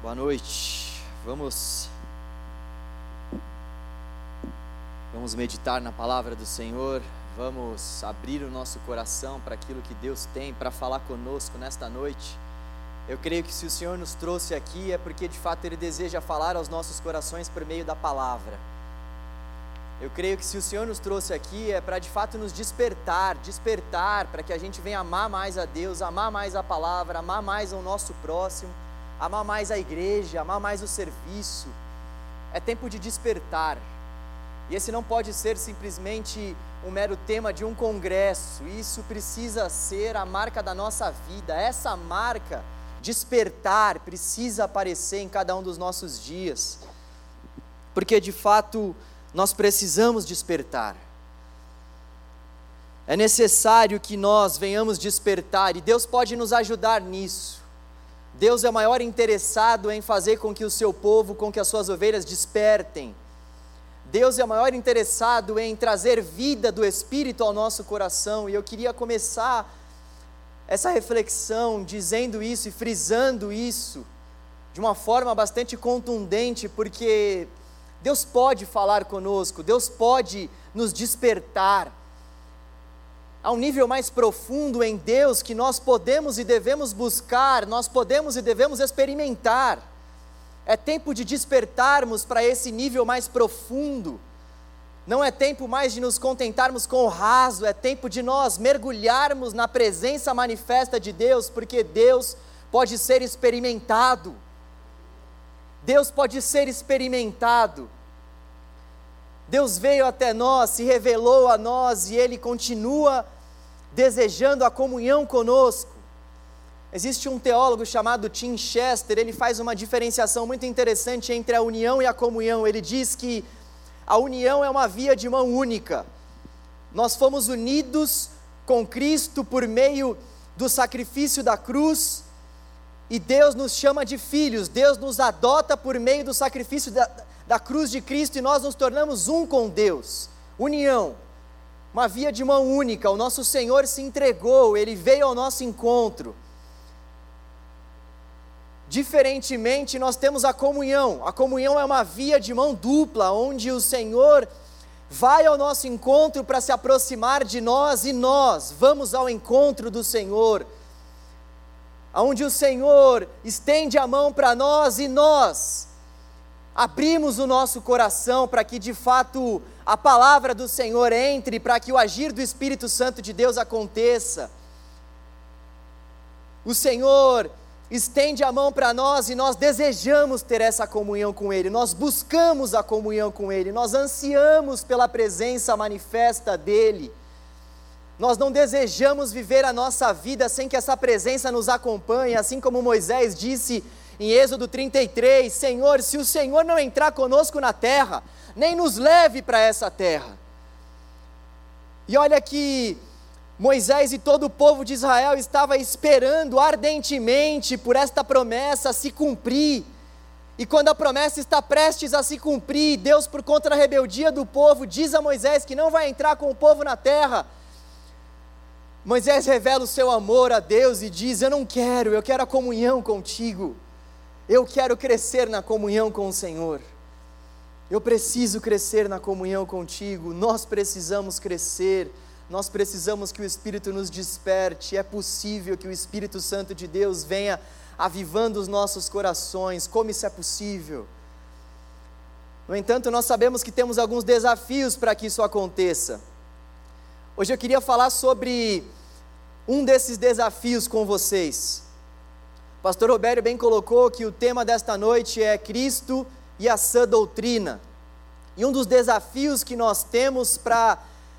Boa noite. Vamos Vamos meditar na palavra do Senhor. Vamos abrir o nosso coração para aquilo que Deus tem para falar conosco nesta noite. Eu creio que se o Senhor nos trouxe aqui é porque de fato Ele deseja falar aos nossos corações por meio da palavra. Eu creio que se o Senhor nos trouxe aqui é para de fato nos despertar, despertar para que a gente venha amar mais a Deus, amar mais a palavra, amar mais o nosso próximo amar mais a igreja, amar mais o serviço. É tempo de despertar. E esse não pode ser simplesmente um mero tema de um congresso, isso precisa ser a marca da nossa vida. Essa marca, despertar, precisa aparecer em cada um dos nossos dias, porque de fato nós precisamos despertar. É necessário que nós venhamos despertar e Deus pode nos ajudar nisso. Deus é o maior interessado em fazer com que o seu povo, com que as suas ovelhas despertem. Deus é o maior interessado em trazer vida do Espírito ao nosso coração, e eu queria começar essa reflexão dizendo isso e frisando isso de uma forma bastante contundente, porque Deus pode falar conosco, Deus pode nos despertar a um nível mais profundo em Deus que nós podemos e devemos buscar, nós podemos e devemos experimentar. É tempo de despertarmos para esse nível mais profundo. Não é tempo mais de nos contentarmos com o raso, é tempo de nós mergulharmos na presença manifesta de Deus, porque Deus pode ser experimentado. Deus pode ser experimentado. Deus veio até nós, se revelou a nós e Ele continua desejando a comunhão conosco. Existe um teólogo chamado Tim Chester, ele faz uma diferenciação muito interessante entre a união e a comunhão. Ele diz que a união é uma via de mão única. Nós fomos unidos com Cristo por meio do sacrifício da cruz, e Deus nos chama de filhos, Deus nos adota por meio do sacrifício da, da cruz de Cristo e nós nos tornamos um com Deus. União, uma via de mão única. O nosso Senhor se entregou, ele veio ao nosso encontro. Diferentemente, nós temos a comunhão. A comunhão é uma via de mão dupla, onde o Senhor vai ao nosso encontro para se aproximar de nós e nós vamos ao encontro do Senhor. Onde o Senhor estende a mão para nós e nós abrimos o nosso coração para que de fato a palavra do Senhor entre, para que o agir do Espírito Santo de Deus aconteça. O Senhor estende a mão para nós e nós desejamos ter essa comunhão com Ele, nós buscamos a comunhão com Ele, nós ansiamos pela presença manifesta dEle. Nós não desejamos viver a nossa vida sem que essa presença nos acompanhe, assim como Moisés disse em Êxodo 33: Senhor, se o Senhor não entrar conosco na terra, nem nos leve para essa terra. E olha que Moisés e todo o povo de Israel estava esperando ardentemente por esta promessa se cumprir. E quando a promessa está prestes a se cumprir, Deus, por conta da rebeldia do povo, diz a Moisés que não vai entrar com o povo na terra. Moisés revela o seu amor a Deus e diz: Eu não quero, eu quero a comunhão contigo. Eu quero crescer na comunhão com o Senhor. Eu preciso crescer na comunhão contigo. Nós precisamos crescer. Nós precisamos que o Espírito nos desperte. É possível que o Espírito Santo de Deus venha avivando os nossos corações. Como isso é possível? No entanto, nós sabemos que temos alguns desafios para que isso aconteça. Hoje eu queria falar sobre um desses desafios com vocês. Pastor Roberto bem colocou que o tema desta noite é Cristo e a sã doutrina. E um dos desafios que nós temos para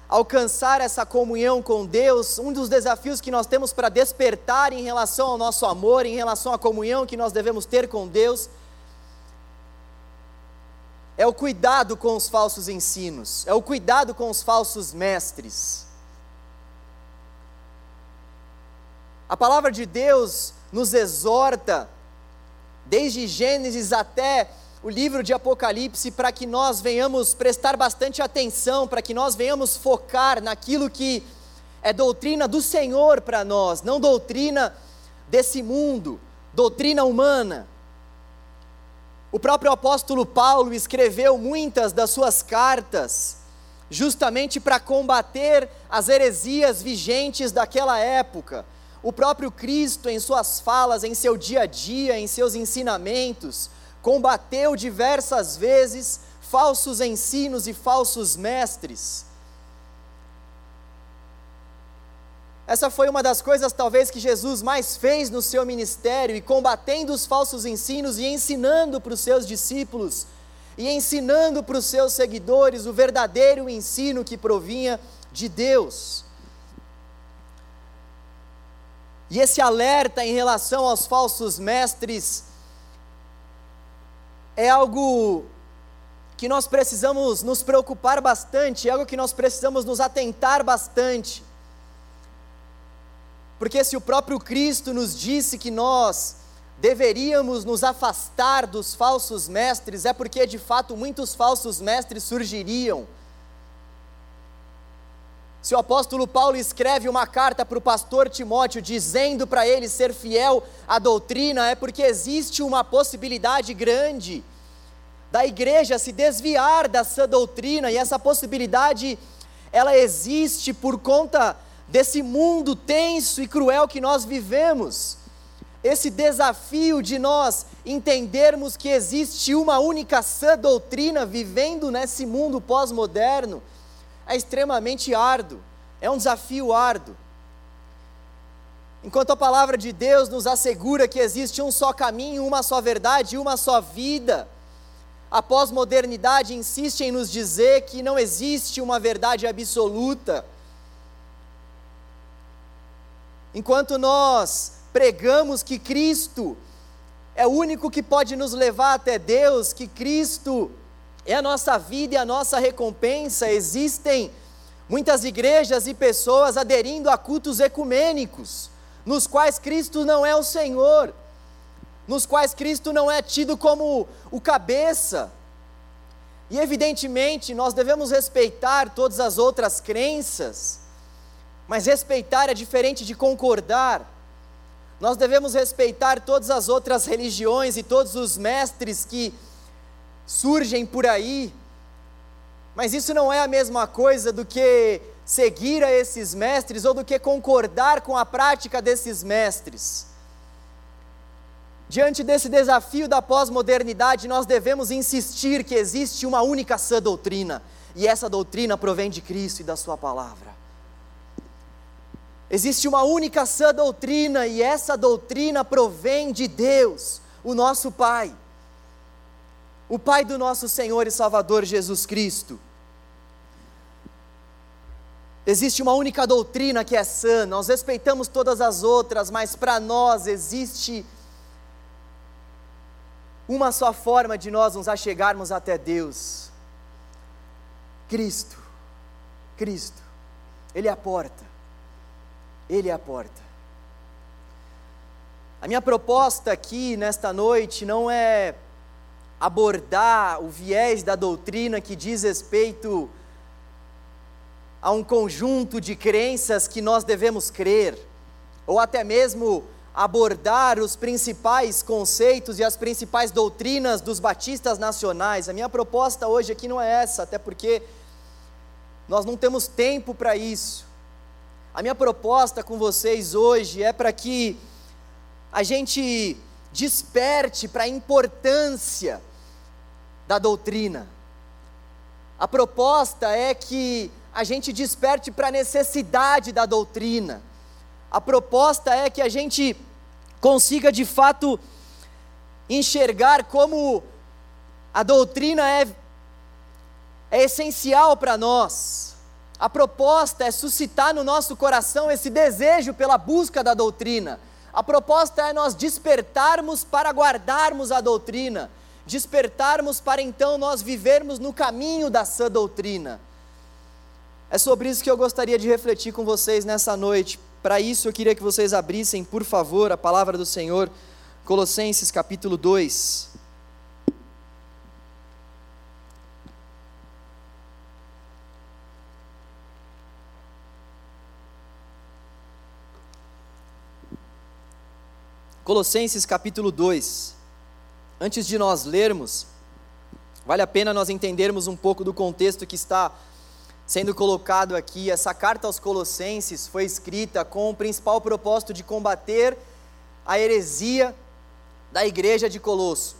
alcançar essa comunhão com Deus, um dos desafios que nós temos para despertar em relação ao nosso amor, em relação à comunhão que nós devemos ter com Deus, é o cuidado com os falsos ensinos, é o cuidado com os falsos mestres. A palavra de Deus nos exorta, desde Gênesis até o livro de Apocalipse, para que nós venhamos prestar bastante atenção, para que nós venhamos focar naquilo que é doutrina do Senhor para nós, não doutrina desse mundo, doutrina humana. O próprio apóstolo Paulo escreveu muitas das suas cartas justamente para combater as heresias vigentes daquela época. O próprio Cristo, em suas falas, em seu dia a dia, em seus ensinamentos, combateu diversas vezes falsos ensinos e falsos mestres. Essa foi uma das coisas, talvez, que Jesus mais fez no seu ministério, e combatendo os falsos ensinos e ensinando para os seus discípulos, e ensinando para os seus seguidores o verdadeiro ensino que provinha de Deus. E esse alerta em relação aos falsos mestres é algo que nós precisamos nos preocupar bastante, é algo que nós precisamos nos atentar bastante. Porque se o próprio Cristo nos disse que nós deveríamos nos afastar dos falsos mestres, é porque de fato muitos falsos mestres surgiriam. Se o apóstolo Paulo escreve uma carta para o pastor Timóteo dizendo para ele ser fiel à doutrina, é porque existe uma possibilidade grande da igreja se desviar dessa doutrina, e essa possibilidade ela existe por conta desse mundo tenso e cruel que nós vivemos, esse desafio de nós entendermos que existe uma única sã doutrina vivendo nesse mundo pós-moderno, é extremamente árduo, é um desafio árduo. Enquanto a palavra de Deus nos assegura que existe um só caminho, uma só verdade, uma só vida, a pós-modernidade insiste em nos dizer que não existe uma verdade absoluta Enquanto nós pregamos que Cristo é o único que pode nos levar até Deus, que Cristo é a nossa vida e a nossa recompensa, existem muitas igrejas e pessoas aderindo a cultos ecumênicos, nos quais Cristo não é o Senhor, nos quais Cristo não é tido como o cabeça. E evidentemente nós devemos respeitar todas as outras crenças, mas respeitar é diferente de concordar. Nós devemos respeitar todas as outras religiões e todos os mestres que surgem por aí, mas isso não é a mesma coisa do que seguir a esses mestres ou do que concordar com a prática desses mestres. Diante desse desafio da pós-modernidade, nós devemos insistir que existe uma única sã doutrina, e essa doutrina provém de Cristo e da Sua palavra. Existe uma única sã doutrina e essa doutrina provém de Deus, o nosso Pai, o Pai do nosso Senhor e Salvador Jesus Cristo. Existe uma única doutrina que é sã, nós respeitamos todas as outras, mas para nós existe uma só forma de nós nos achegarmos até Deus: Cristo. Cristo, Ele é a porta. Ele é a porta. A minha proposta aqui nesta noite não é abordar o viés da doutrina que diz respeito a um conjunto de crenças que nós devemos crer, ou até mesmo abordar os principais conceitos e as principais doutrinas dos batistas nacionais. A minha proposta hoje aqui não é essa, até porque nós não temos tempo para isso. A minha proposta com vocês hoje é para que a gente desperte para a importância da doutrina. A proposta é que a gente desperte para a necessidade da doutrina. A proposta é que a gente consiga de fato enxergar como a doutrina é, é essencial para nós. A proposta é suscitar no nosso coração esse desejo pela busca da doutrina. A proposta é nós despertarmos para guardarmos a doutrina, despertarmos para então nós vivermos no caminho da sã doutrina. É sobre isso que eu gostaria de refletir com vocês nessa noite. Para isso eu queria que vocês abrissem, por favor, a palavra do Senhor, Colossenses capítulo 2. Colossenses capítulo 2. Antes de nós lermos, vale a pena nós entendermos um pouco do contexto que está sendo colocado aqui. Essa carta aos Colossenses foi escrita com o principal propósito de combater a heresia da igreja de Colosso.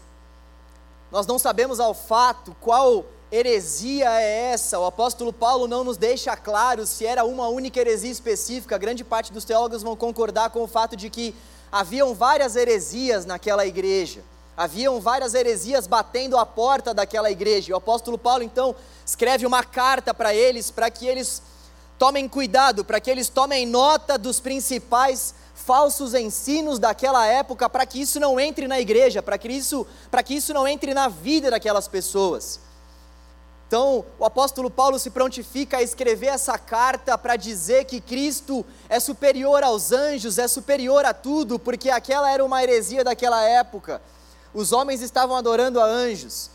Nós não sabemos ao fato qual heresia é essa. O apóstolo Paulo não nos deixa claro se era uma única heresia específica. Grande parte dos teólogos vão concordar com o fato de que haviam várias heresias naquela igreja. Haviam várias heresias batendo a porta daquela igreja. O apóstolo Paulo então escreve uma carta para eles, para que eles tomem cuidado, para que eles tomem nota dos principais falsos ensinos daquela época, para que isso não entre na igreja, para que isso, para que isso não entre na vida daquelas pessoas. Então, o apóstolo Paulo se prontifica a escrever essa carta para dizer que Cristo é superior aos anjos, é superior a tudo, porque aquela era uma heresia daquela época os homens estavam adorando a anjos.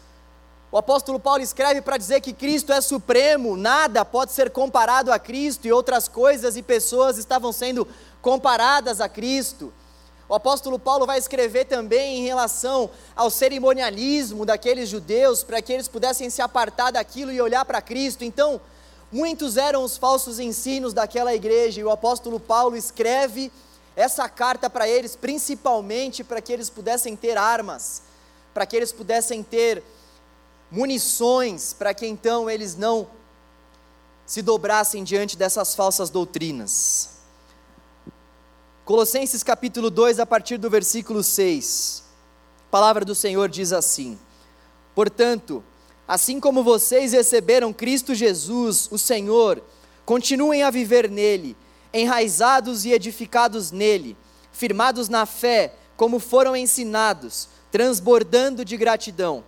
O apóstolo Paulo escreve para dizer que Cristo é supremo, nada pode ser comparado a Cristo, e outras coisas e pessoas estavam sendo comparadas a Cristo. O apóstolo Paulo vai escrever também em relação ao cerimonialismo daqueles judeus, para que eles pudessem se apartar daquilo e olhar para Cristo. Então, muitos eram os falsos ensinos daquela igreja, e o apóstolo Paulo escreve essa carta para eles, principalmente para que eles pudessem ter armas, para que eles pudessem ter munições, para que então eles não se dobrassem diante dessas falsas doutrinas. Colossenses capítulo 2, a partir do versículo 6. A palavra do Senhor diz assim: Portanto, assim como vocês receberam Cristo Jesus, o Senhor, continuem a viver nele enraizados e edificados nele, firmados na fé, como foram ensinados, transbordando de gratidão.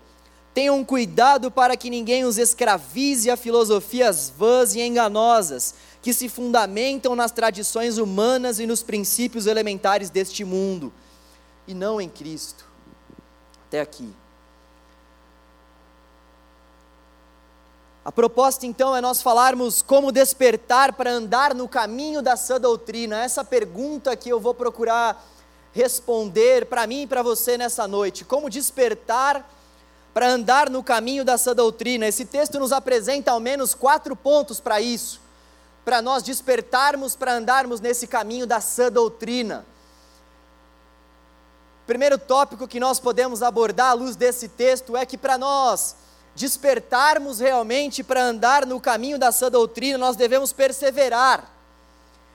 Tenham cuidado para que ninguém os escravize a filosofias vãs e enganosas, que se fundamentam nas tradições humanas e nos princípios elementares deste mundo, e não em Cristo. Até aqui. A proposta então é nós falarmos como despertar para andar no caminho da sã doutrina. Essa pergunta que eu vou procurar responder para mim e para você nessa noite. Como despertar para andar no caminho da sã doutrina? Esse texto nos apresenta ao menos quatro pontos para isso, para nós despertarmos para andarmos nesse caminho da sã doutrina. Primeiro tópico que nós podemos abordar à luz desse texto é que para nós despertarmos realmente para andar no caminho da sã doutrina, nós devemos perseverar.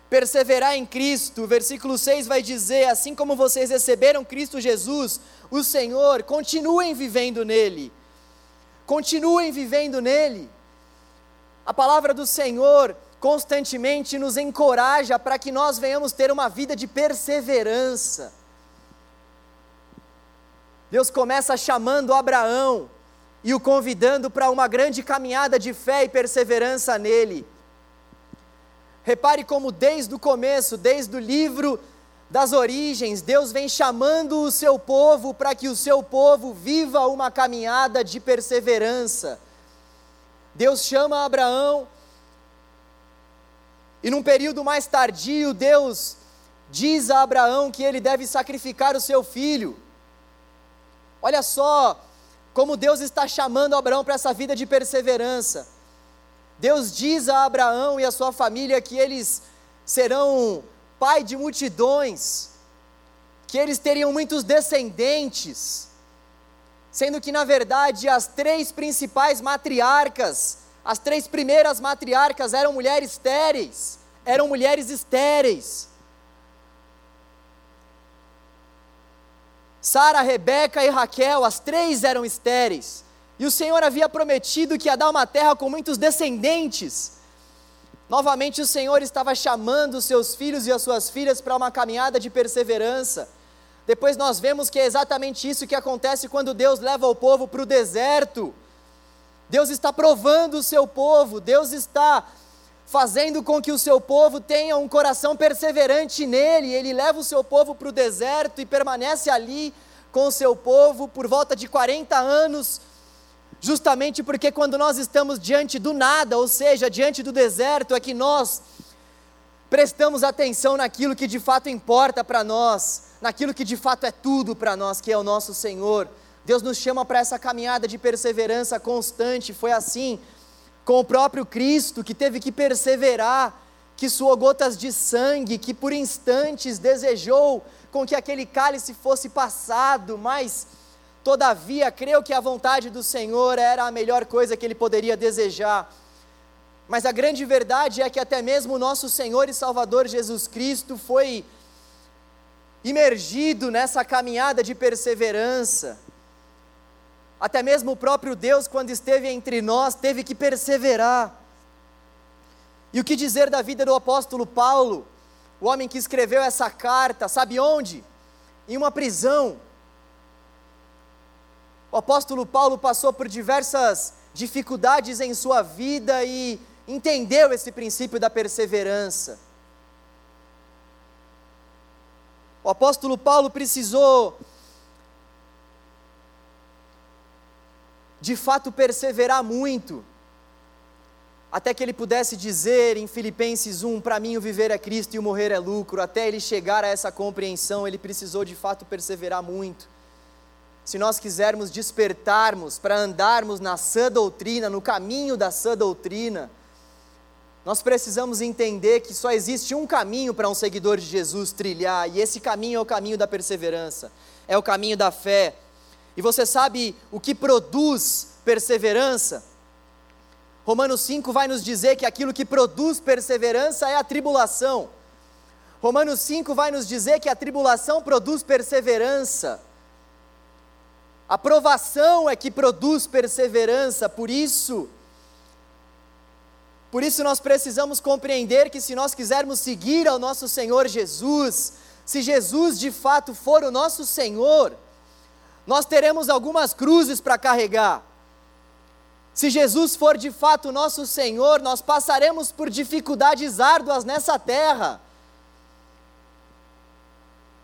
Perseverar em Cristo. O versículo 6 vai dizer: Assim como vocês receberam Cristo Jesus, o Senhor, continuem vivendo nele. Continuem vivendo nele. A palavra do Senhor constantemente nos encoraja para que nós venhamos ter uma vida de perseverança. Deus começa chamando Abraão, e o convidando para uma grande caminhada de fé e perseverança nele. Repare como desde o começo, desde o livro das origens, Deus vem chamando o seu povo para que o seu povo viva uma caminhada de perseverança. Deus chama Abraão, e num período mais tardio, Deus diz a Abraão que ele deve sacrificar o seu filho. Olha só como Deus está chamando Abraão para essa vida de perseverança. Deus diz a Abraão e a sua família que eles serão pai de multidões, que eles teriam muitos descendentes, sendo que na verdade as três principais matriarcas, as três primeiras matriarcas eram mulheres estéreis, eram mulheres estéreis. Sara, Rebeca e Raquel, as três eram estéreis. E o Senhor havia prometido que ia dar uma terra com muitos descendentes. Novamente o Senhor estava chamando os seus filhos e as suas filhas para uma caminhada de perseverança. Depois nós vemos que é exatamente isso que acontece quando Deus leva o povo para o deserto. Deus está provando o seu povo, Deus está fazendo com que o seu povo tenha um coração perseverante nele. Ele leva o seu povo para o deserto e permanece ali com o seu povo por volta de 40 anos, justamente porque quando nós estamos diante do nada, ou seja, diante do deserto, é que nós prestamos atenção naquilo que de fato importa para nós, naquilo que de fato é tudo para nós, que é o nosso Senhor, Deus nos chama para essa caminhada de perseverança constante. Foi assim com o próprio Cristo, que teve que perseverar, que suou gotas de sangue, que por instantes desejou com que aquele cálice fosse passado, mas todavia creu que a vontade do Senhor era a melhor coisa que ele poderia desejar. Mas a grande verdade é que até mesmo o nosso Senhor e Salvador Jesus Cristo foi imergido nessa caminhada de perseverança. Até mesmo o próprio Deus, quando esteve entre nós, teve que perseverar. E o que dizer da vida do apóstolo Paulo, o homem que escreveu essa carta, sabe onde? Em uma prisão. O apóstolo Paulo passou por diversas dificuldades em sua vida e entendeu esse princípio da perseverança. O apóstolo Paulo precisou de fato perseverar muito, até que ele pudesse dizer em Filipenses 1: Para mim o viver é Cristo e o morrer é lucro. Até ele chegar a essa compreensão, ele precisou de fato perseverar muito. Se nós quisermos despertarmos para andarmos na sã doutrina, no caminho da sã doutrina, nós precisamos entender que só existe um caminho para um seguidor de Jesus trilhar, e esse caminho é o caminho da perseverança, é o caminho da fé, e você sabe o que produz perseverança? Romanos 5 vai nos dizer que aquilo que produz perseverança é a tribulação. Romanos 5 vai nos dizer que a tribulação produz perseverança. A provação é que produz perseverança, por isso, por isso nós precisamos compreender que se nós quisermos seguir ao nosso Senhor Jesus, se Jesus de fato for o nosso Senhor, nós teremos algumas cruzes para carregar. Se Jesus for de fato nosso Senhor, nós passaremos por dificuldades árduas nessa terra.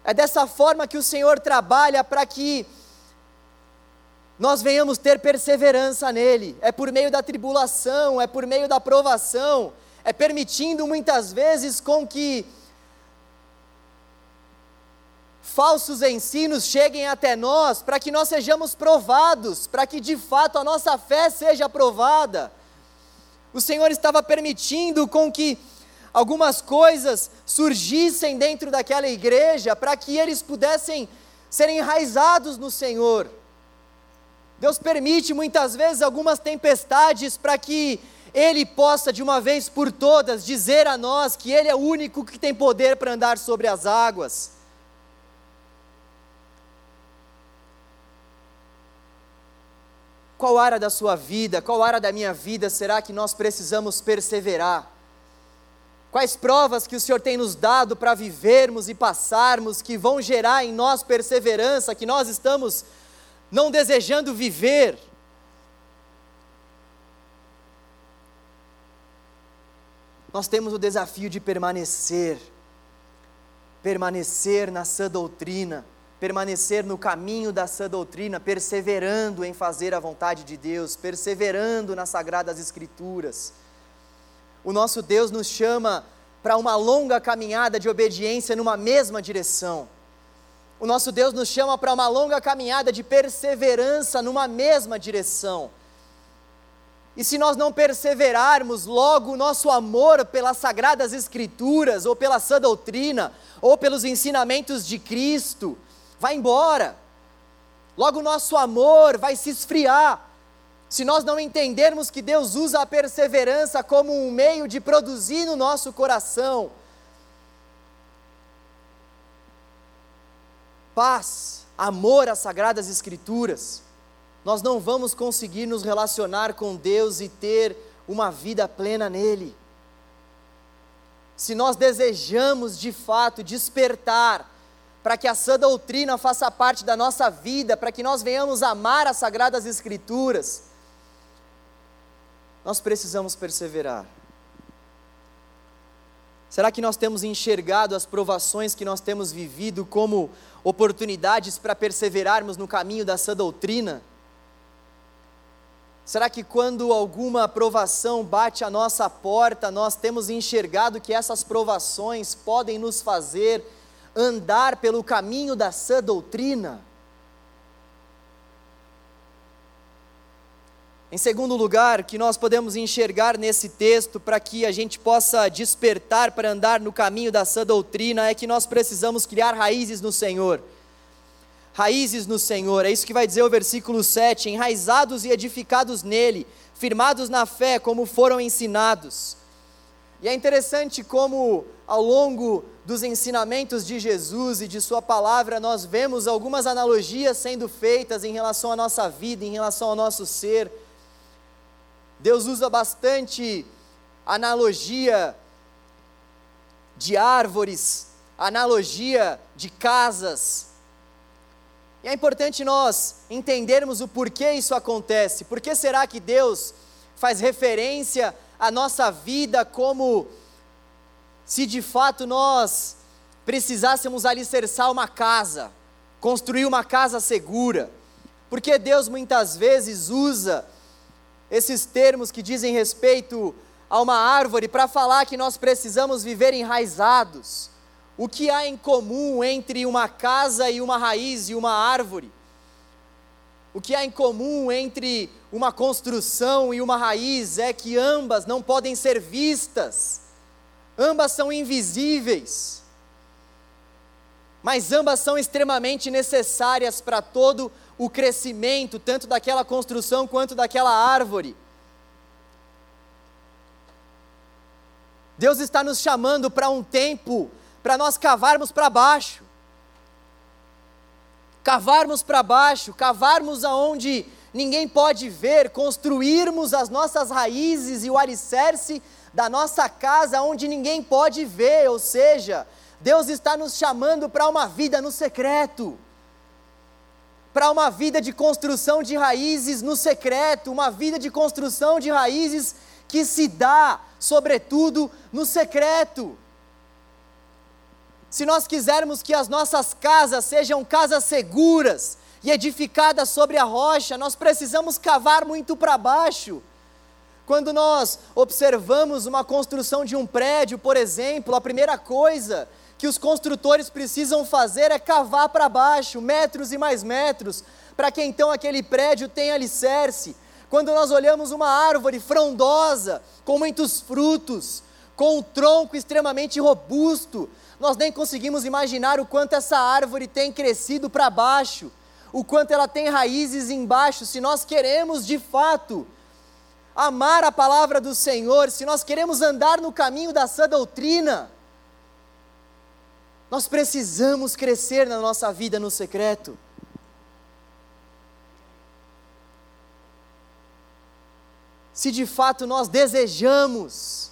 É dessa forma que o Senhor trabalha para que nós venhamos ter perseverança nele. É por meio da tribulação, é por meio da provação, é permitindo muitas vezes com que falsos ensinos cheguem até nós, para que nós sejamos provados, para que de fato a nossa fé seja provada. O Senhor estava permitindo com que algumas coisas surgissem dentro daquela igreja, para que eles pudessem ser enraizados no Senhor. Deus permite muitas vezes algumas tempestades para que Ele possa, de uma vez por todas, dizer a nós que Ele é o único que tem poder para andar sobre as águas. Qual área da sua vida, qual área da minha vida será que nós precisamos perseverar? Quais provas que o Senhor tem nos dado para vivermos e passarmos que vão gerar em nós perseverança, que nós estamos não desejando viver? Nós temos o desafio de permanecer, permanecer na sã doutrina permanecer no caminho da sã doutrina, perseverando em fazer a vontade de Deus, perseverando nas sagradas escrituras. O nosso Deus nos chama para uma longa caminhada de obediência numa mesma direção. O nosso Deus nos chama para uma longa caminhada de perseverança numa mesma direção. E se nós não perseverarmos, logo o nosso amor pelas sagradas escrituras, ou pela sã doutrina, ou pelos ensinamentos de Cristo, vai embora. Logo o nosso amor vai se esfriar. Se nós não entendermos que Deus usa a perseverança como um meio de produzir no nosso coração paz, amor às sagradas escrituras, nós não vamos conseguir nos relacionar com Deus e ter uma vida plena nele. Se nós desejamos de fato despertar para que a sã doutrina faça parte da nossa vida, para que nós venhamos amar as sagradas Escrituras, nós precisamos perseverar. Será que nós temos enxergado as provações que nós temos vivido como oportunidades para perseverarmos no caminho da sã doutrina? Será que quando alguma provação bate à nossa porta, nós temos enxergado que essas provações podem nos fazer andar pelo caminho da sã doutrina. Em segundo lugar, que nós podemos enxergar nesse texto para que a gente possa despertar para andar no caminho da sã doutrina é que nós precisamos criar raízes no Senhor. Raízes no Senhor, é isso que vai dizer o versículo 7: enraizados e edificados nele, firmados na fé, como foram ensinados. E é interessante como, ao longo dos ensinamentos de Jesus e de Sua palavra, nós vemos algumas analogias sendo feitas em relação à nossa vida, em relação ao nosso ser Deus usa bastante analogia de árvores, analogia de casas. E é importante nós entendermos o porquê isso acontece. Por que será que Deus faz referência à nossa vida como se de fato nós precisássemos alicerçar uma casa, construir uma casa segura? Porque Deus muitas vezes usa esses termos que dizem respeito a uma árvore para falar que nós precisamos viver enraizados. O que há em comum entre uma casa e uma raiz e uma árvore? O que há em comum entre uma construção e uma raiz é que ambas não podem ser vistas, ambas são invisíveis, mas ambas são extremamente necessárias para todo o crescimento tanto daquela construção quanto daquela árvore. Deus está nos chamando para um tempo para nós cavarmos para baixo. Cavarmos para baixo, cavarmos aonde ninguém pode ver, construirmos as nossas raízes e o alicerce da nossa casa onde ninguém pode ver, ou seja, Deus está nos chamando para uma vida no secreto para uma vida de construção de raízes no secreto, uma vida de construção de raízes que se dá, sobretudo, no secreto. Se nós quisermos que as nossas casas sejam casas seguras e edificadas sobre a rocha, nós precisamos cavar muito para baixo. Quando nós observamos uma construção de um prédio, por exemplo, a primeira coisa que os construtores precisam fazer é cavar para baixo, metros e mais metros, para que então aquele prédio tenha alicerce. Quando nós olhamos uma árvore frondosa, com muitos frutos, com um tronco extremamente robusto, nós nem conseguimos imaginar o quanto essa árvore tem crescido para baixo, o quanto ela tem raízes embaixo. Se nós queremos de fato amar a palavra do Senhor, se nós queremos andar no caminho da sã doutrina, nós precisamos crescer na nossa vida no secreto. Se de fato nós desejamos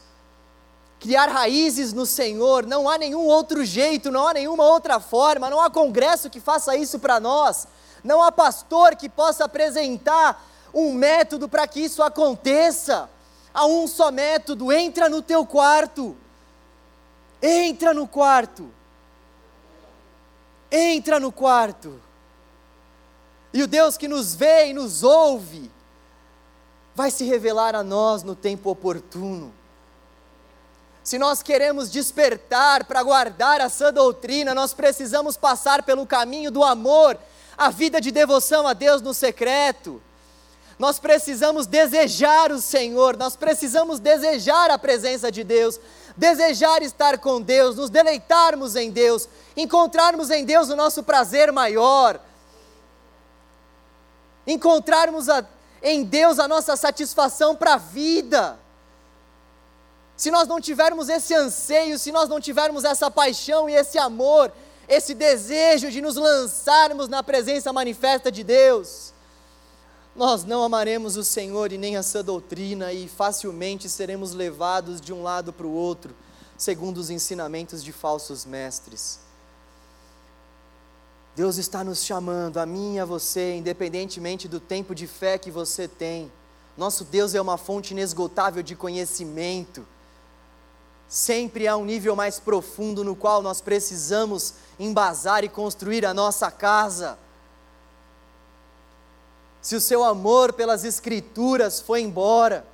criar raízes no Senhor, não há nenhum outro jeito, não há nenhuma outra forma, não há congresso que faça isso para nós, não há pastor que possa apresentar um método para que isso aconteça. Há um só método: entra no teu quarto. Entra no quarto entra no quarto. E o Deus que nos vê e nos ouve, vai se revelar a nós no tempo oportuno. Se nós queremos despertar para guardar a sã doutrina, nós precisamos passar pelo caminho do amor, a vida de devoção a Deus no secreto. Nós precisamos desejar o Senhor, nós precisamos desejar a presença de Deus, desejar estar com Deus, nos deleitarmos em Deus, encontrarmos em Deus o nosso prazer maior, encontrarmos a, em Deus a nossa satisfação para a vida. Se nós não tivermos esse anseio, se nós não tivermos essa paixão e esse amor, esse desejo de nos lançarmos na presença manifesta de Deus, nós não amaremos o Senhor e nem a sua doutrina e facilmente seremos levados de um lado para o outro, segundo os ensinamentos de falsos mestres. Deus está nos chamando, a mim e a você, independentemente do tempo de fé que você tem. Nosso Deus é uma fonte inesgotável de conhecimento. Sempre há um nível mais profundo no qual nós precisamos embasar e construir a nossa casa. Se o seu amor pelas Escrituras foi embora,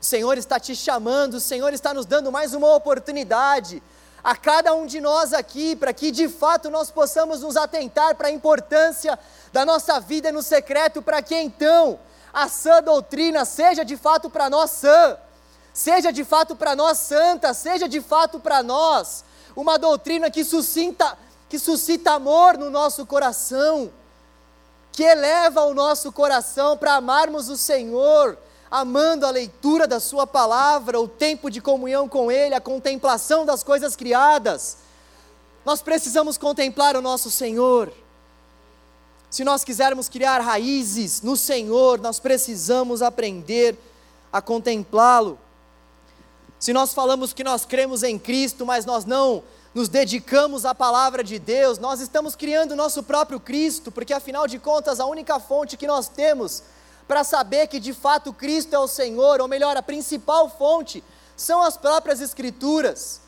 o Senhor está te chamando, o Senhor está nos dando mais uma oportunidade a cada um de nós aqui, para que de fato nós possamos nos atentar para a importância da nossa vida no secreto, para que então a sã doutrina seja de fato para nós sã, seja de fato para nós santa, seja de fato para nós uma doutrina que suscita, que suscita amor no nosso coração, que eleva o nosso coração para amarmos o Senhor, amando a leitura da Sua palavra, o tempo de comunhão com Ele, a contemplação das coisas criadas. Nós precisamos contemplar o nosso Senhor. Se nós quisermos criar raízes no Senhor, nós precisamos aprender a contemplá-lo. Se nós falamos que nós cremos em Cristo, mas nós não nos dedicamos à palavra de Deus, nós estamos criando o nosso próprio Cristo, porque afinal de contas, a única fonte que nós temos para saber que de fato Cristo é o Senhor, ou melhor, a principal fonte, são as próprias Escrituras.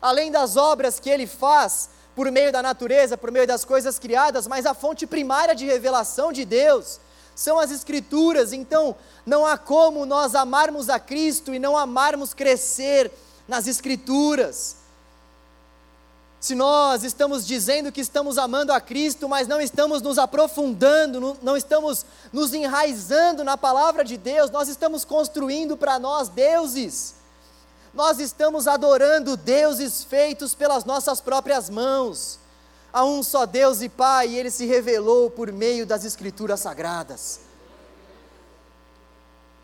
Além das obras que ele faz por meio da natureza, por meio das coisas criadas, mas a fonte primária de revelação de Deus são as Escrituras. Então, não há como nós amarmos a Cristo e não amarmos crescer nas Escrituras. Se nós estamos dizendo que estamos amando a Cristo, mas não estamos nos aprofundando, não estamos nos enraizando na palavra de Deus, nós estamos construindo para nós deuses. Nós estamos adorando deuses feitos pelas nossas próprias mãos. Há um só Deus e Pai, e ele se revelou por meio das Escrituras sagradas.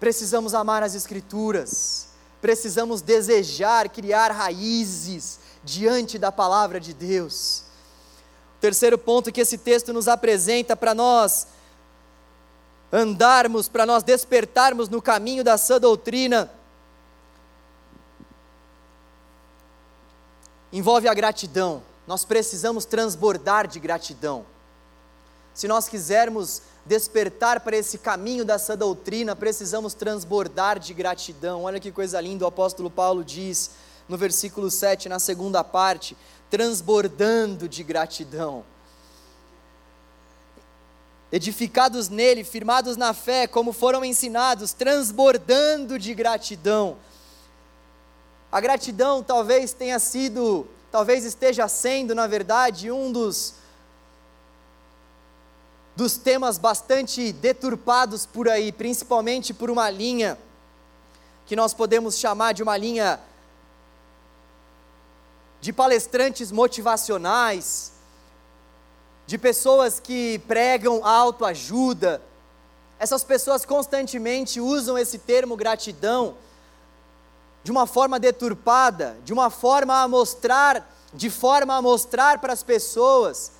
Precisamos amar as Escrituras, precisamos desejar criar raízes diante da palavra de Deus. O terceiro ponto que esse texto nos apresenta para nós andarmos, para nós despertarmos no caminho da sã doutrina, envolve a gratidão. Nós precisamos transbordar de gratidão. Se nós quisermos despertar para esse caminho dessa doutrina, precisamos transbordar de gratidão. Olha que coisa linda, o apóstolo Paulo diz no versículo 7, na segunda parte, transbordando de gratidão. Edificados nele, firmados na fé, como foram ensinados, transbordando de gratidão. A gratidão talvez tenha sido, talvez esteja sendo, na verdade, um dos dos temas bastante deturpados por aí, principalmente por uma linha que nós podemos chamar de uma linha de palestrantes motivacionais, de pessoas que pregam autoajuda. Essas pessoas constantemente usam esse termo gratidão de uma forma deturpada, de uma forma a mostrar, de forma a mostrar para as pessoas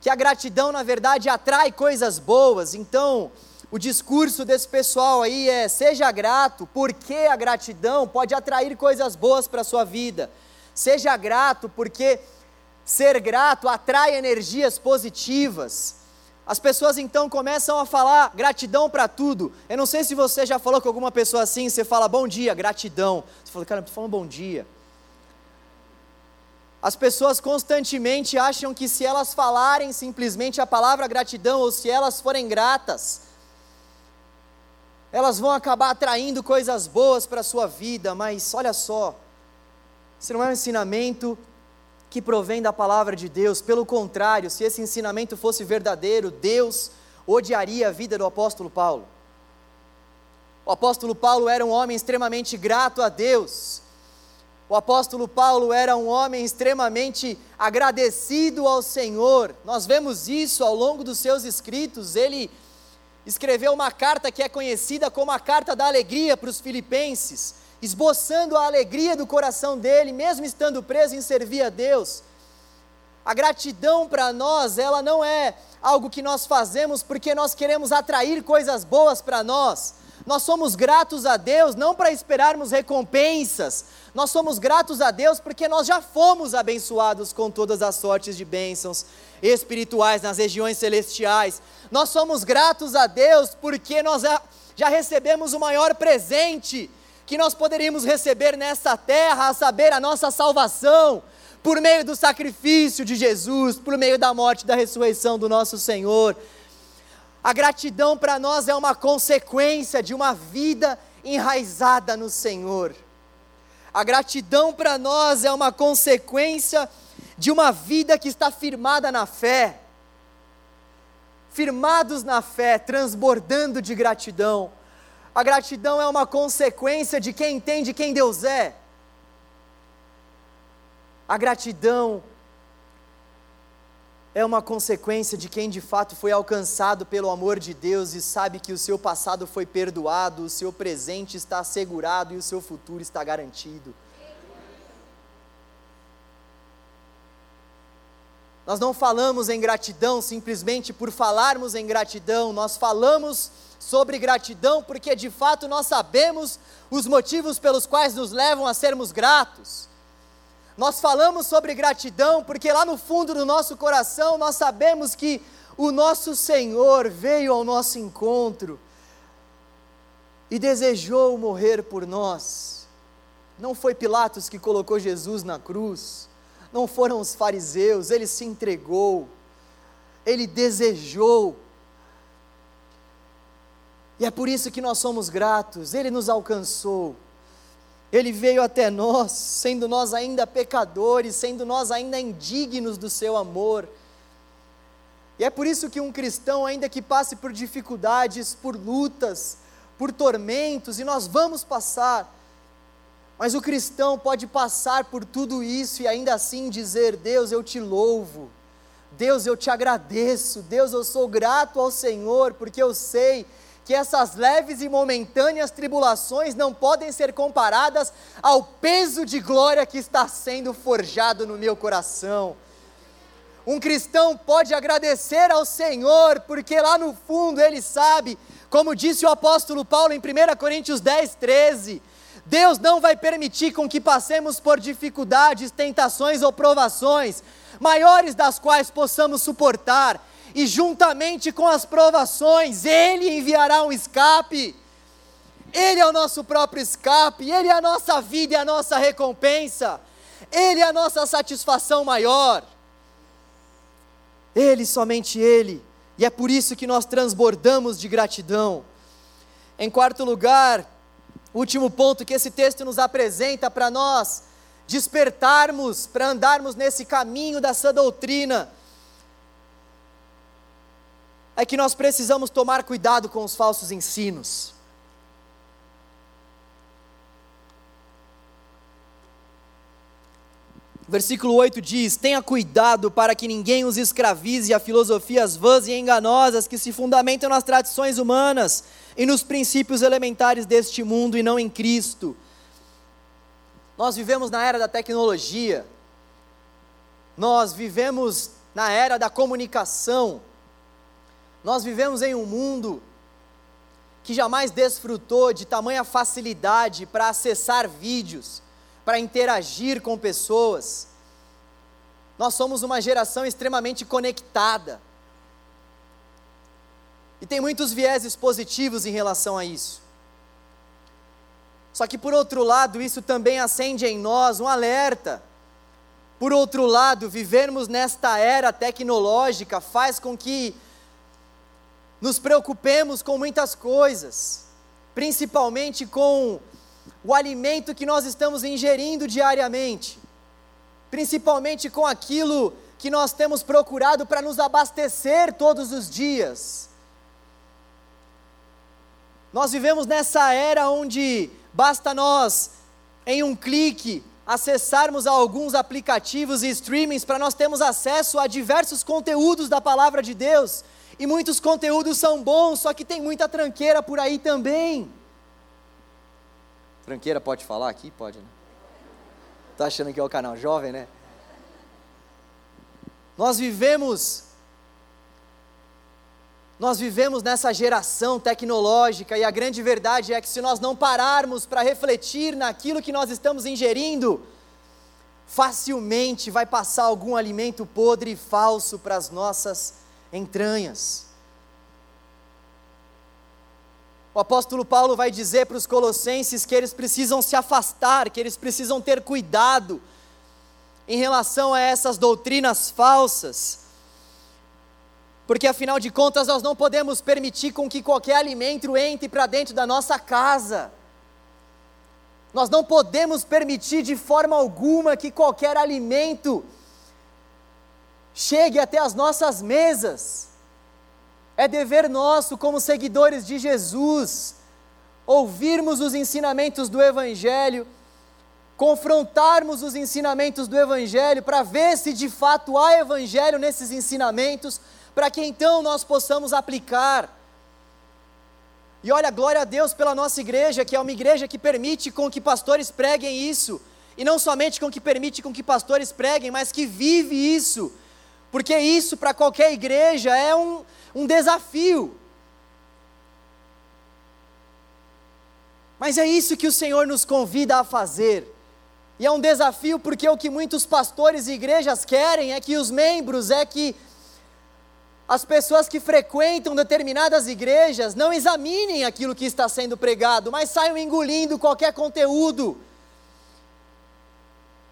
que a gratidão na verdade atrai coisas boas. Então, o discurso desse pessoal aí é: seja grato, porque a gratidão pode atrair coisas boas para a sua vida. Seja grato, porque ser grato atrai energias positivas. As pessoas então começam a falar gratidão para tudo. Eu não sei se você já falou com alguma pessoa assim, você fala bom dia, gratidão. Você fala, cara, eu estou falando bom dia. As pessoas constantemente acham que se elas falarem simplesmente a palavra gratidão, ou se elas forem gratas, elas vão acabar atraindo coisas boas para a sua vida, mas olha só, isso não é um ensinamento que provém da palavra de Deus. Pelo contrário, se esse ensinamento fosse verdadeiro, Deus odiaria a vida do apóstolo Paulo. O apóstolo Paulo era um homem extremamente grato a Deus. O apóstolo Paulo era um homem extremamente agradecido ao Senhor. Nós vemos isso ao longo dos seus escritos. Ele escreveu uma carta que é conhecida como a carta da alegria para os filipenses esboçando a alegria do coração dele, mesmo estando preso em servir a Deus. A gratidão para nós, ela não é algo que nós fazemos porque nós queremos atrair coisas boas para nós. Nós somos gratos a Deus não para esperarmos recompensas, nós somos gratos a Deus porque nós já fomos abençoados com todas as sortes de bênçãos espirituais nas regiões celestiais. Nós somos gratos a Deus porque nós já, recebemos o maior presente que nós poderíamos receber nessa terra, a saber, a nossa salvação, por meio do sacrifício de Jesus, por meio da morte e da ressurreição do nosso Senhor. A gratidão para nós é uma consequência de uma vida enraizada no Senhor. A gratidão para nós é uma consequência de uma vida que está firmada na fé. firmados na fé, transbordando de gratidão. A gratidão é uma consequência de quem entende quem Deus é. A gratidão é uma consequência de quem de fato foi alcançado pelo amor de Deus e sabe que o seu passado foi perdoado, o seu presente está assegurado e o seu futuro está garantido. Nós não falamos em gratidão simplesmente por falarmos em gratidão, nós falamos sobre gratidão porque de fato nós sabemos os motivos pelos quais nos levam a sermos gratos. Nós falamos sobre gratidão porque lá no fundo do nosso coração nós sabemos que o nosso Senhor veio ao nosso encontro e desejou morrer por nós. Não foi Pilatos que colocou Jesus na cruz não foram os fariseus, ele se entregou, ele desejou. E é por isso que nós somos gratos, ele nos alcançou. Ele veio até nós, sendo nós ainda pecadores, sendo nós ainda indignos do seu amor. E é por isso que um cristão, ainda que passe por dificuldades, por lutas, por tormentos, e nós vamos passar, mas o cristão pode passar por tudo isso e ainda assim dizer: Deus, eu te louvo, Deus, eu te agradeço, Deus, eu sou grato ao Senhor, porque eu sei que essas leves e momentâneas tribulações não podem ser comparadas ao peso de glória que está sendo forjado no meu coração. Um cristão pode agradecer ao Senhor, porque lá no fundo ele sabe, como disse o apóstolo Paulo em 1 Coríntios 10, 13 Deus não vai permitir com que passemos por dificuldades, tentações ou provações, maiores das quais possamos suportar, e juntamente com as provações, Ele enviará um escape. Ele é o nosso próprio escape, Ele é a nossa vida e a nossa recompensa, Ele é a nossa satisfação maior. Ele, somente Ele, e é por isso que nós transbordamos de gratidão. Em quarto lugar, último ponto que esse texto nos apresenta para nós despertarmos, para andarmos nesse caminho dessa doutrina, é que nós precisamos tomar cuidado com os falsos ensinos. Versículo 8 diz: Tenha cuidado para que ninguém os escravize a filosofias vãs e enganosas que se fundamentam nas tradições humanas e nos princípios elementares deste mundo e não em Cristo. Nós vivemos na era da tecnologia, nós vivemos na era da comunicação, nós vivemos em um mundo que jamais desfrutou de tamanha facilidade para acessar vídeos, para interagir com pessoas. Nós somos uma geração extremamente conectada. E tem muitos vieses positivos em relação a isso. Só que, por outro lado, isso também acende em nós um alerta. Por outro lado, vivermos nesta era tecnológica faz com que nos preocupemos com muitas coisas, principalmente com o alimento que nós estamos ingerindo diariamente, principalmente com aquilo que nós temos procurado para nos abastecer todos os dias. Nós vivemos nessa era onde basta nós, em um clique, acessarmos alguns aplicativos e streamings para nós termos acesso a diversos conteúdos da palavra de Deus. E muitos conteúdos são bons, só que tem muita tranqueira por aí também. Tranqueira pode falar aqui? Pode, né? Tá achando que é o canal jovem, né? Nós vivemos nós vivemos nessa geração tecnológica e a grande verdade é que se nós não pararmos para refletir naquilo que nós estamos ingerindo, facilmente vai passar algum alimento podre e falso para as nossas entranhas. O apóstolo Paulo vai dizer para os colossenses que eles precisam se afastar, que eles precisam ter cuidado em relação a essas doutrinas falsas, porque afinal de contas nós não podemos permitir com que qualquer alimento entre para dentro da nossa casa. Nós não podemos permitir de forma alguma que qualquer alimento chegue até as nossas mesas. É dever nosso, como seguidores de Jesus, ouvirmos os ensinamentos do Evangelho, confrontarmos os ensinamentos do Evangelho para ver se de fato há Evangelho nesses ensinamentos, para que então nós possamos aplicar. E olha, glória a Deus pela nossa igreja, que é uma igreja que permite com que pastores preguem isso, e não somente com que permite com que pastores preguem, mas que vive isso, porque isso para qualquer igreja é um, um desafio. Mas é isso que o Senhor nos convida a fazer. E é um desafio porque o que muitos pastores e igrejas querem é que os membros, é que as pessoas que frequentam determinadas igrejas não examinem aquilo que está sendo pregado, mas saiam engolindo qualquer conteúdo.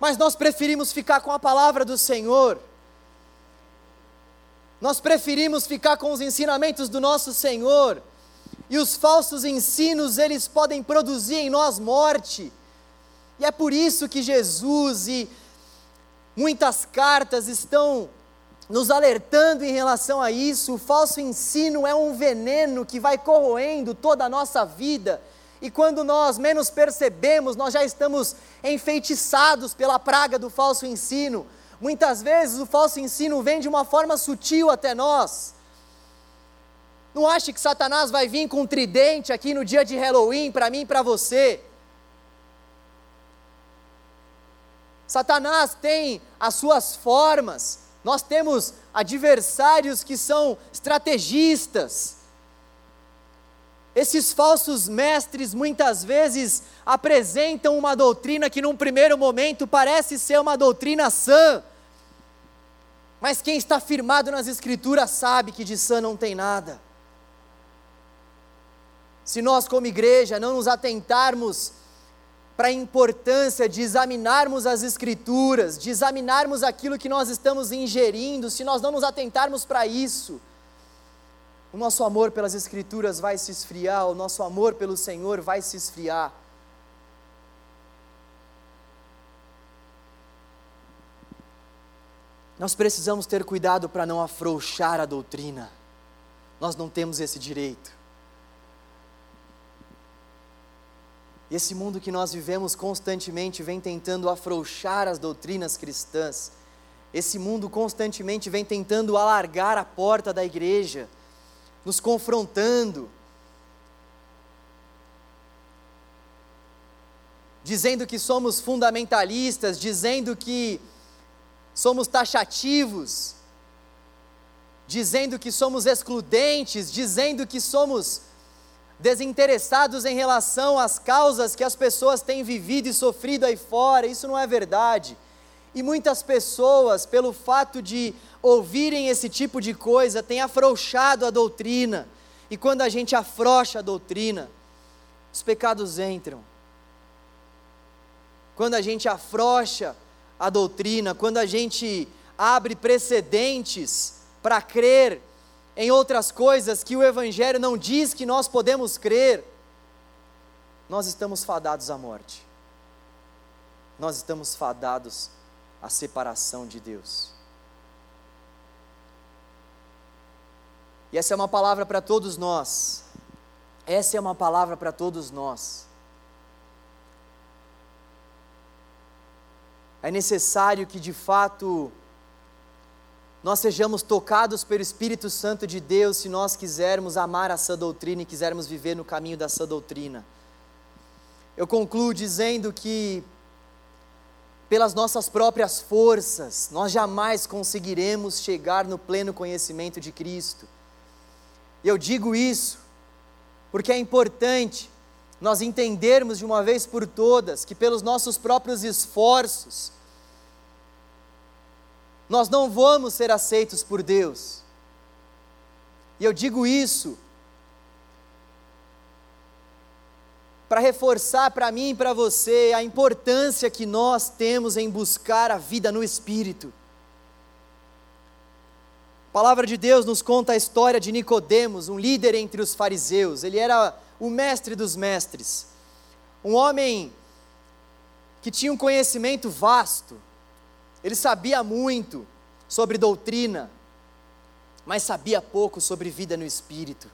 Mas nós preferimos ficar com a palavra do Senhor. Nós preferimos ficar com os ensinamentos do nosso Senhor. E os falsos ensinos, eles podem produzir em nós morte. E é por isso que Jesus e muitas cartas estão nos alertando em relação a isso. O falso ensino é um veneno que vai corroendo toda a nossa vida. E quando nós menos percebemos, nós já estamos enfeitiçados pela praga do falso ensino. Muitas vezes o falso ensino vem de uma forma sutil até nós. Não ache que Satanás vai vir com um tridente aqui no dia de Halloween para mim e para você. Satanás tem as suas formas, nós temos adversários que são estrategistas. Esses falsos mestres muitas vezes apresentam uma doutrina que, num primeiro momento, parece ser uma doutrina sã, mas quem está firmado nas Escrituras sabe que de sã não tem nada. Se nós, como igreja, não nos atentarmos para a importância de examinarmos as Escrituras, de examinarmos aquilo que nós estamos ingerindo, se nós não nos atentarmos para isso, o nosso amor pelas Escrituras vai se esfriar, o nosso amor pelo Senhor vai se esfriar. Nós precisamos ter cuidado para não afrouxar a doutrina, nós não temos esse direito. Esse mundo que nós vivemos constantemente vem tentando afrouxar as doutrinas cristãs. Esse mundo constantemente vem tentando alargar a porta da igreja, nos confrontando, dizendo que somos fundamentalistas, dizendo que somos taxativos, dizendo que somos excludentes, dizendo que somos desinteressados em relação às causas que as pessoas têm vivido e sofrido aí fora, isso não é verdade. E muitas pessoas, pelo fato de ouvirem esse tipo de coisa, têm afrouxado a doutrina. E quando a gente afrouxa a doutrina, os pecados entram. Quando a gente afrouxa a doutrina, quando a gente abre precedentes para crer em outras coisas que o Evangelho não diz que nós podemos crer, nós estamos fadados à morte. Nós estamos fadados à separação de Deus. E essa é uma palavra para todos nós. Essa é uma palavra para todos nós. É necessário que de fato nós sejamos tocados pelo Espírito Santo de Deus se nós quisermos amar a sã doutrina e quisermos viver no caminho da sã doutrina. Eu concluo dizendo que, pelas nossas próprias forças, nós jamais conseguiremos chegar no pleno conhecimento de Cristo. E eu digo isso porque é importante nós entendermos de uma vez por todas que, pelos nossos próprios esforços, nós não vamos ser aceitos por Deus. E eu digo isso para reforçar para mim e para você a importância que nós temos em buscar a vida no Espírito. A palavra de Deus nos conta a história de Nicodemos, um líder entre os fariseus. Ele era o mestre dos mestres. Um homem que tinha um conhecimento vasto, ele sabia muito sobre doutrina, mas sabia pouco sobre vida no espírito.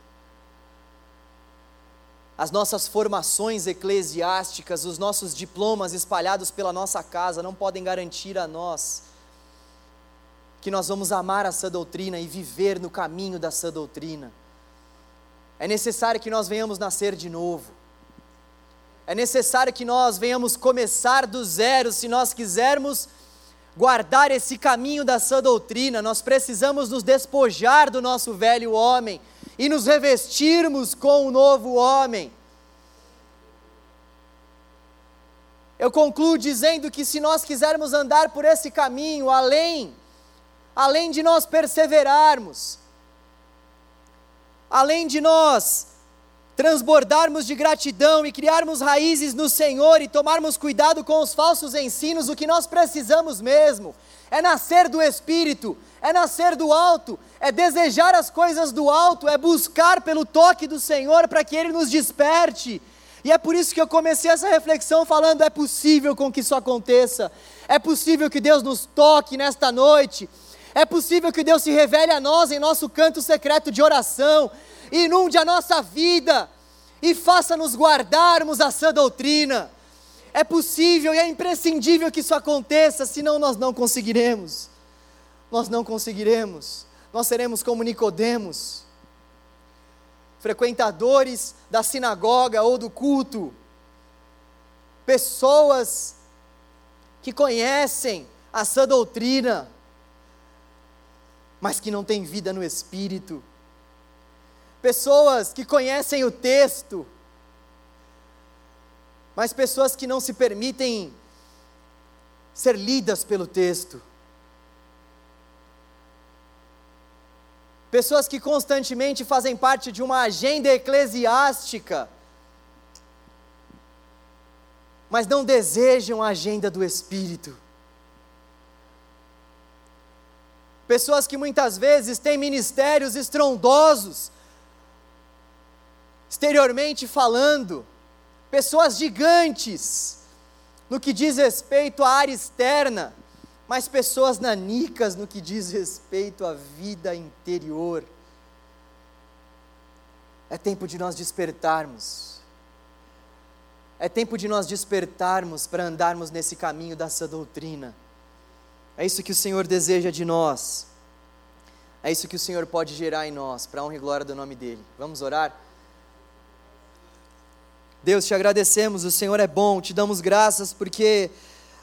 As nossas formações eclesiásticas, os nossos diplomas espalhados pela nossa casa não podem garantir a nós que nós vamos amar a sã doutrina e viver no caminho da sã doutrina. É necessário que nós venhamos nascer de novo. É necessário que nós venhamos começar do zero se nós quisermos guardar esse caminho da sã doutrina. Nós precisamos nos despojar do nosso velho homem e nos revestirmos com o novo homem. Eu concluo dizendo que se nós quisermos andar por esse caminho, além, além de nós perseverarmos, além de nós transbordarmos de gratidão e criarmos raízes no Senhor e tomarmos cuidado com os falsos ensinos, o que nós precisamos mesmo é nascer do Espírito, é nascer do alto, é desejar as coisas do alto, é buscar pelo toque do Senhor para que Ele nos desperte. E é por isso que eu comecei essa reflexão falando: é possível com que isso aconteça, é possível que Deus nos toque nesta noite, é possível que Deus se revele a nós em nosso canto secreto de oração, inunde a nossa vida e faça-nos guardarmos a sã doutrina. É possível e é imprescindível que isso aconteça, senão nós não conseguiremos. Nós não conseguiremos. Nós seremos como Nicodemos, frequentadores da sinagoga ou do culto, pessoas que conhecem a sã doutrina, mas que não têm vida no espírito pessoas que conhecem o texto, mas pessoas que não se permitem ser lidas pelo texto. Pessoas que constantemente fazem parte de uma agenda eclesiástica, mas não desejam a agenda do Espírito. Pessoas que muitas vezes têm ministérios estrondosos, exteriormente falando, pessoas gigantes no que diz respeito à área externa, mas pessoas nanicas no que diz respeito à vida interior. É tempo de nós despertarmos. É tempo de nós despertarmos para andarmos nesse caminho dessa doutrina. É isso que o Senhor deseja de nós. É isso que o Senhor pode gerar em nós, para honra e glória do nome dEle. Vamos orar? Deus, te agradecemos, o Senhor é bom, te damos graças porque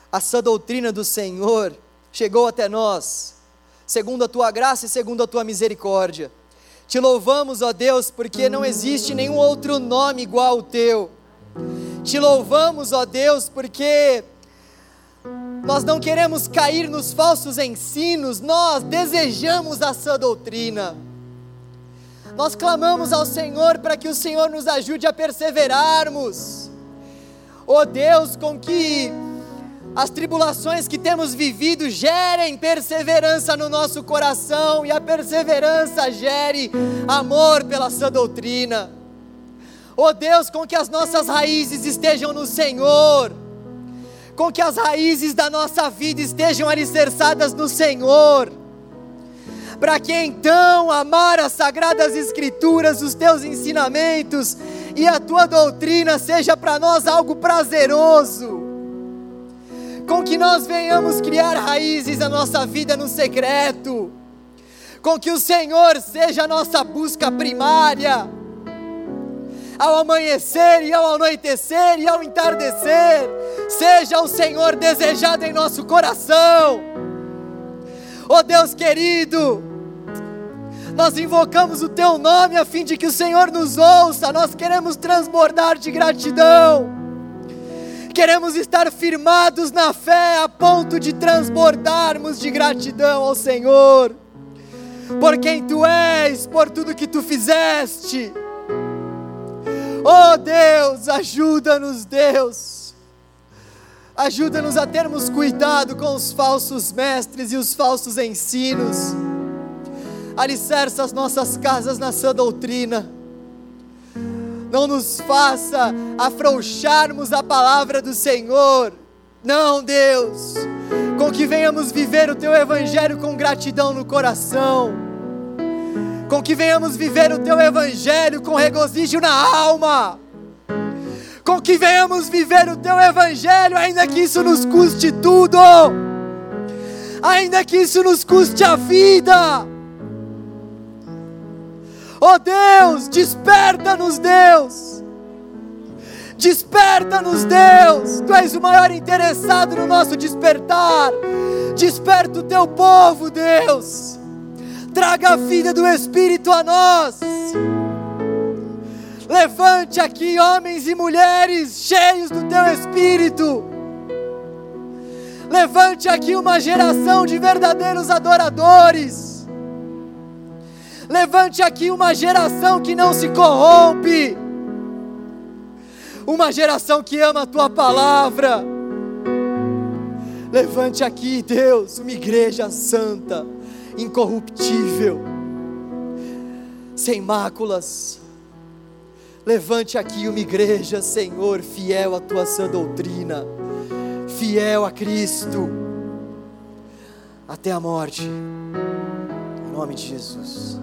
a sã doutrina do Senhor chegou até nós, segundo a tua graça e segundo a tua misericórdia. Te louvamos, ó Deus, porque não existe nenhum outro nome igual ao teu. Te louvamos, ó Deus, porque nós não queremos cair nos falsos ensinos, nós desejamos a sã doutrina. Nós clamamos ao Senhor para que o Senhor nos ajude a perseverarmos. Oh Deus, com que as tribulações que temos vivido gerem perseverança no nosso coração e a perseverança gere amor pela sã doutrina. Oh Deus, com que as nossas raízes estejam no Senhor, com que as raízes da nossa vida estejam alicerçadas no Senhor para que então amar as sagradas Escrituras, os teus ensinamentos e a tua doutrina seja para nós algo prazeroso, com que nós venhamos criar raízes na nossa vida no secreto, com que o Senhor seja a nossa busca primária, ao amanhecer e ao anoitecer e ao entardecer, seja o Senhor desejado em nosso coração. Oh Deus querido, nós invocamos o Teu nome a fim de que o Senhor nos ouça, nós queremos transbordar de gratidão, queremos estar firmados na fé a ponto de transbordarmos de gratidão ao Senhor, por quem Tu és, por tudo que Tu fizeste. Oh Deus, ajuda-nos, Deus. Ajuda-nos a termos cuidado com os falsos mestres e os falsos ensinos alicerça as nossas casas na sã doutrina. Não nos faça afrouxarmos a palavra do Senhor. Não, Deus, com que venhamos viver o Teu Evangelho com gratidão no coração, com que venhamos viver o teu evangelho com regozijo na alma, com que venhamos viver o teu evangelho, ainda que isso nos custe tudo, ainda que isso nos custe a vida. Oh Deus, desperta-nos, Deus. Desperta-nos, Deus. Tu és o maior interessado no nosso despertar. Desperta o teu povo, Deus. Traga a vida do Espírito a nós. Levante aqui homens e mulheres cheios do teu Espírito. Levante aqui uma geração de verdadeiros adoradores. Levante aqui uma geração que não se corrompe. Uma geração que ama a tua palavra. Levante aqui, Deus, uma igreja santa, incorruptível, sem máculas. Levante aqui uma igreja, Senhor, fiel à tua sã doutrina, fiel a Cristo, até a morte. Em nome de Jesus.